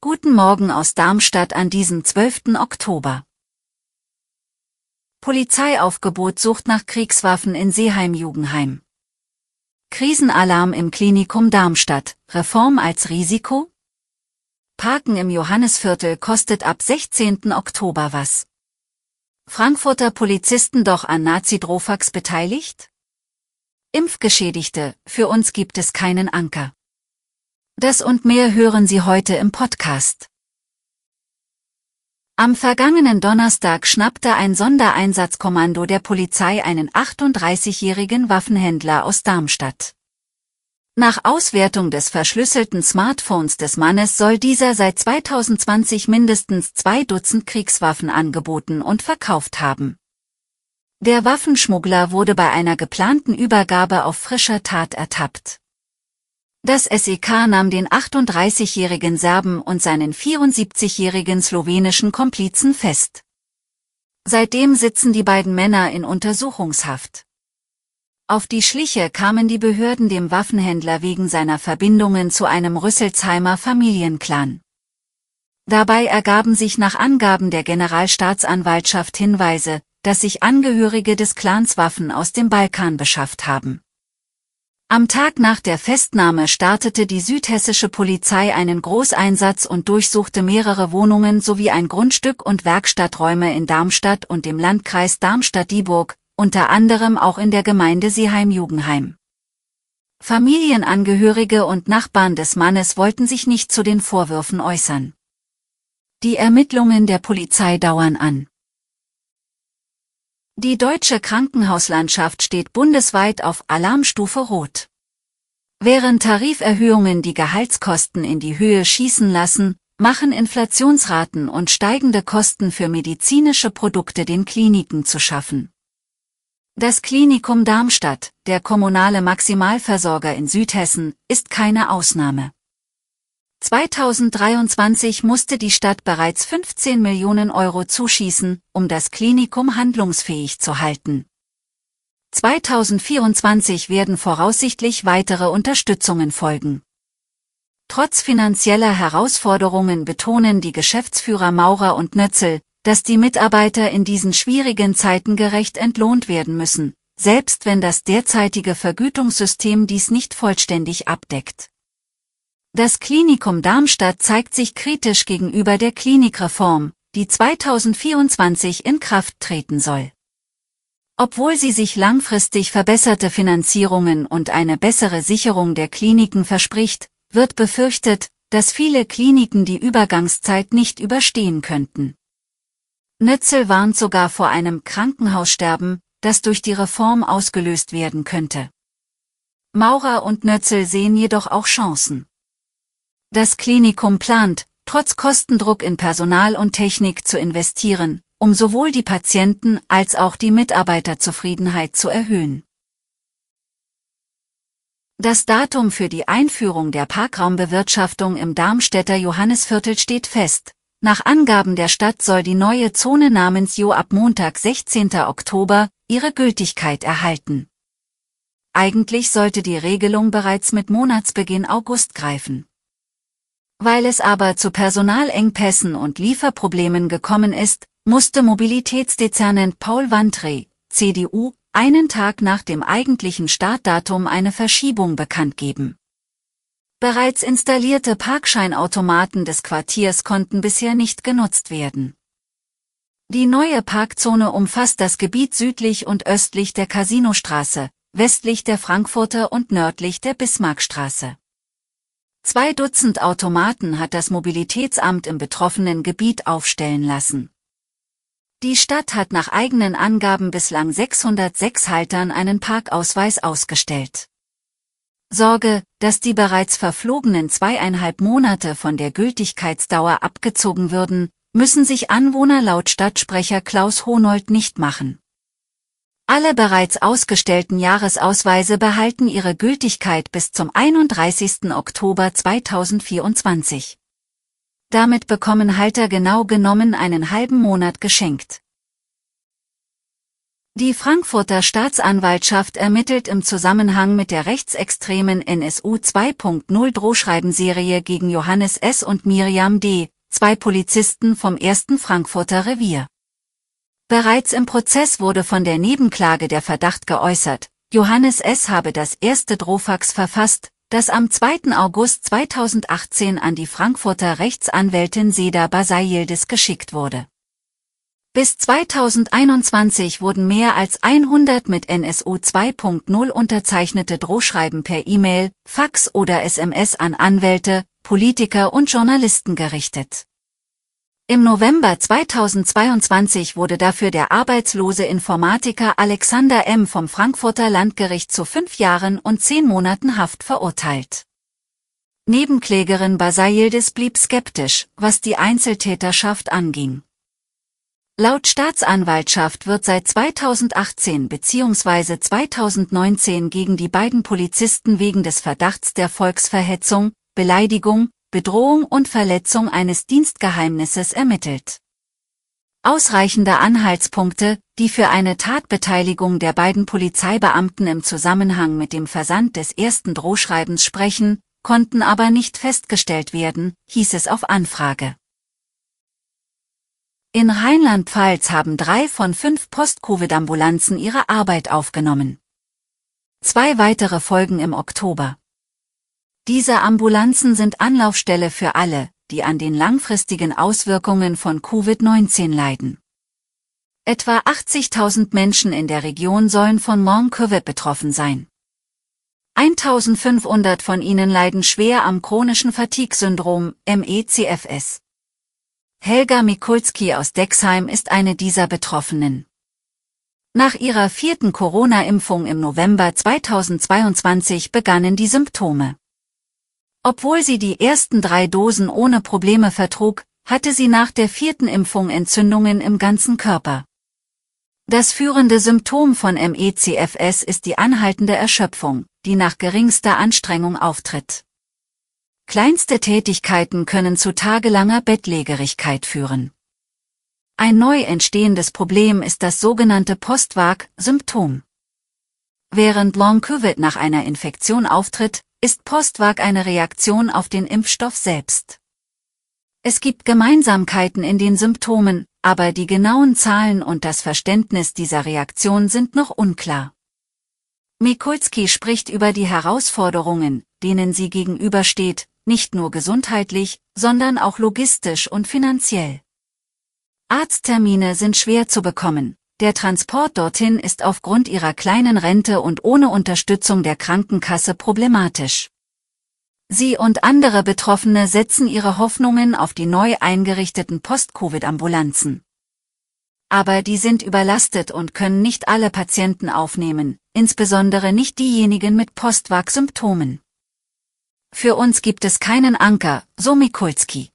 Guten Morgen aus Darmstadt an diesem 12. Oktober. Polizeiaufgebot sucht nach Kriegswaffen in Seeheim-Jugendheim. Krisenalarm im Klinikum Darmstadt. Reform als Risiko? Parken im Johannesviertel kostet ab 16. Oktober was. Frankfurter Polizisten doch an Nazi-Drofax beteiligt? Impfgeschädigte, für uns gibt es keinen Anker. Das und mehr hören Sie heute im Podcast. Am vergangenen Donnerstag schnappte ein Sondereinsatzkommando der Polizei einen 38-jährigen Waffenhändler aus Darmstadt. Nach Auswertung des verschlüsselten Smartphones des Mannes soll dieser seit 2020 mindestens zwei Dutzend Kriegswaffen angeboten und verkauft haben. Der Waffenschmuggler wurde bei einer geplanten Übergabe auf frischer Tat ertappt. Das SEK nahm den 38-jährigen Serben und seinen 74-jährigen slowenischen Komplizen fest. Seitdem sitzen die beiden Männer in Untersuchungshaft. Auf die Schliche kamen die Behörden dem Waffenhändler wegen seiner Verbindungen zu einem Rüsselsheimer Familienclan. Dabei ergaben sich nach Angaben der Generalstaatsanwaltschaft Hinweise, dass sich Angehörige des Clans Waffen aus dem Balkan beschafft haben. Am Tag nach der Festnahme startete die südhessische Polizei einen Großeinsatz und durchsuchte mehrere Wohnungen sowie ein Grundstück und Werkstatträume in Darmstadt und dem Landkreis Darmstadt-Dieburg, unter anderem auch in der Gemeinde Seeheim-Jugendheim. Familienangehörige und Nachbarn des Mannes wollten sich nicht zu den Vorwürfen äußern. Die Ermittlungen der Polizei dauern an. Die deutsche Krankenhauslandschaft steht bundesweit auf Alarmstufe Rot. Während Tariferhöhungen die Gehaltskosten in die Höhe schießen lassen, machen Inflationsraten und steigende Kosten für medizinische Produkte den Kliniken zu schaffen. Das Klinikum Darmstadt, der kommunale Maximalversorger in Südhessen, ist keine Ausnahme. 2023 musste die Stadt bereits 15 Millionen Euro zuschießen, um das Klinikum handlungsfähig zu halten. 2024 werden voraussichtlich weitere Unterstützungen folgen. Trotz finanzieller Herausforderungen betonen die Geschäftsführer Maurer und Nötzel, dass die Mitarbeiter in diesen schwierigen Zeiten gerecht entlohnt werden müssen, selbst wenn das derzeitige Vergütungssystem dies nicht vollständig abdeckt. Das Klinikum Darmstadt zeigt sich kritisch gegenüber der Klinikreform, die 2024 in Kraft treten soll. Obwohl sie sich langfristig verbesserte Finanzierungen und eine bessere Sicherung der Kliniken verspricht, wird befürchtet, dass viele Kliniken die Übergangszeit nicht überstehen könnten. Nötzel warnt sogar vor einem Krankenhaussterben, das durch die Reform ausgelöst werden könnte. Maurer und Nötzel sehen jedoch auch Chancen. Das Klinikum plant, trotz Kostendruck in Personal und Technik zu investieren, um sowohl die Patienten als auch die Mitarbeiterzufriedenheit zu erhöhen. Das Datum für die Einführung der Parkraumbewirtschaftung im Darmstädter Johannesviertel steht fest. Nach Angaben der Stadt soll die neue Zone namens Jo ab Montag 16. Oktober ihre Gültigkeit erhalten. Eigentlich sollte die Regelung bereits mit Monatsbeginn August greifen. Weil es aber zu Personalengpässen und Lieferproblemen gekommen ist, musste Mobilitätsdezernent Paul Wandre, CDU, einen Tag nach dem eigentlichen Startdatum eine Verschiebung bekannt geben. Bereits installierte Parkscheinautomaten des Quartiers konnten bisher nicht genutzt werden. Die neue Parkzone umfasst das Gebiet südlich und östlich der Casinostraße, westlich der Frankfurter und nördlich der Bismarckstraße. Zwei Dutzend Automaten hat das Mobilitätsamt im betroffenen Gebiet aufstellen lassen. Die Stadt hat nach eigenen Angaben bislang 606 Haltern einen Parkausweis ausgestellt. Sorge, dass die bereits verflogenen zweieinhalb Monate von der Gültigkeitsdauer abgezogen würden, müssen sich Anwohner laut Stadtsprecher Klaus Honold nicht machen. Alle bereits ausgestellten Jahresausweise behalten ihre Gültigkeit bis zum 31. Oktober 2024. Damit bekommen Halter genau genommen einen halben Monat geschenkt. Die Frankfurter Staatsanwaltschaft ermittelt im Zusammenhang mit der rechtsextremen NSU 2.0 Drohschreibenserie gegen Johannes S. und Miriam D., zwei Polizisten vom ersten Frankfurter Revier. Bereits im Prozess wurde von der Nebenklage der Verdacht geäußert, Johannes S. habe das erste Drohfax verfasst, das am 2. August 2018 an die Frankfurter Rechtsanwältin Seda Basayildes geschickt wurde. Bis 2021 wurden mehr als 100 mit NSU 2.0 unterzeichnete Drohschreiben per E-Mail, Fax oder SMS an Anwälte, Politiker und Journalisten gerichtet. Im November 2022 wurde dafür der arbeitslose Informatiker Alexander M. vom Frankfurter Landgericht zu fünf Jahren und zehn Monaten Haft verurteilt. Nebenklägerin Basayildis blieb skeptisch, was die Einzeltäterschaft anging. Laut Staatsanwaltschaft wird seit 2018 bzw. 2019 gegen die beiden Polizisten wegen des Verdachts der Volksverhetzung, Beleidigung, Bedrohung und Verletzung eines Dienstgeheimnisses ermittelt. Ausreichende Anhaltspunkte, die für eine Tatbeteiligung der beiden Polizeibeamten im Zusammenhang mit dem Versand des ersten Drohschreibens sprechen, konnten aber nicht festgestellt werden, hieß es auf Anfrage. In Rheinland-Pfalz haben drei von fünf Post-Covid-Ambulanzen ihre Arbeit aufgenommen. Zwei weitere folgen im Oktober. Diese Ambulanzen sind Anlaufstelle für alle, die an den langfristigen Auswirkungen von Covid-19 leiden. Etwa 80.000 Menschen in der Region sollen von Long-Covid betroffen sein. 1500 von ihnen leiden schwer am chronischen Fatigue-Syndrom, MECFS. Helga Mikulski aus Dexheim ist eine dieser Betroffenen. Nach ihrer vierten Corona-Impfung im November 2022 begannen die Symptome. Obwohl sie die ersten drei Dosen ohne Probleme vertrug, hatte sie nach der vierten Impfung Entzündungen im ganzen Körper. Das führende Symptom von MECFS ist die anhaltende Erschöpfung, die nach geringster Anstrengung auftritt. Kleinste Tätigkeiten können zu tagelanger Bettlägerigkeit führen. Ein neu entstehendes Problem ist das sogenannte Postwag-Symptom. Während Long-Covid nach einer Infektion auftritt, ist Postwag eine Reaktion auf den Impfstoff selbst. Es gibt Gemeinsamkeiten in den Symptomen, aber die genauen Zahlen und das Verständnis dieser Reaktion sind noch unklar. Mikulski spricht über die Herausforderungen, denen sie gegenübersteht, nicht nur gesundheitlich, sondern auch logistisch und finanziell. Arzttermine sind schwer zu bekommen. Der Transport dorthin ist aufgrund ihrer kleinen Rente und ohne Unterstützung der Krankenkasse problematisch. Sie und andere Betroffene setzen ihre Hoffnungen auf die neu eingerichteten Post-Covid-Ambulanzen. Aber die sind überlastet und können nicht alle Patienten aufnehmen, insbesondere nicht diejenigen mit Postwag-Symptomen. Für uns gibt es keinen Anker, so Mikulski.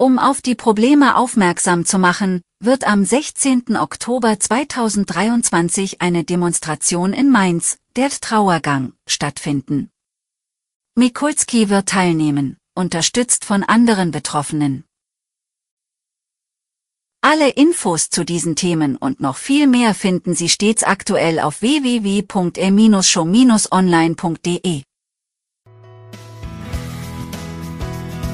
Um auf die Probleme aufmerksam zu machen, wird am 16. Oktober 2023 eine Demonstration in Mainz, der Trauergang, stattfinden. Mikulski wird teilnehmen, unterstützt von anderen Betroffenen. Alle Infos zu diesen Themen und noch viel mehr finden Sie stets aktuell auf www.e-show-online.de.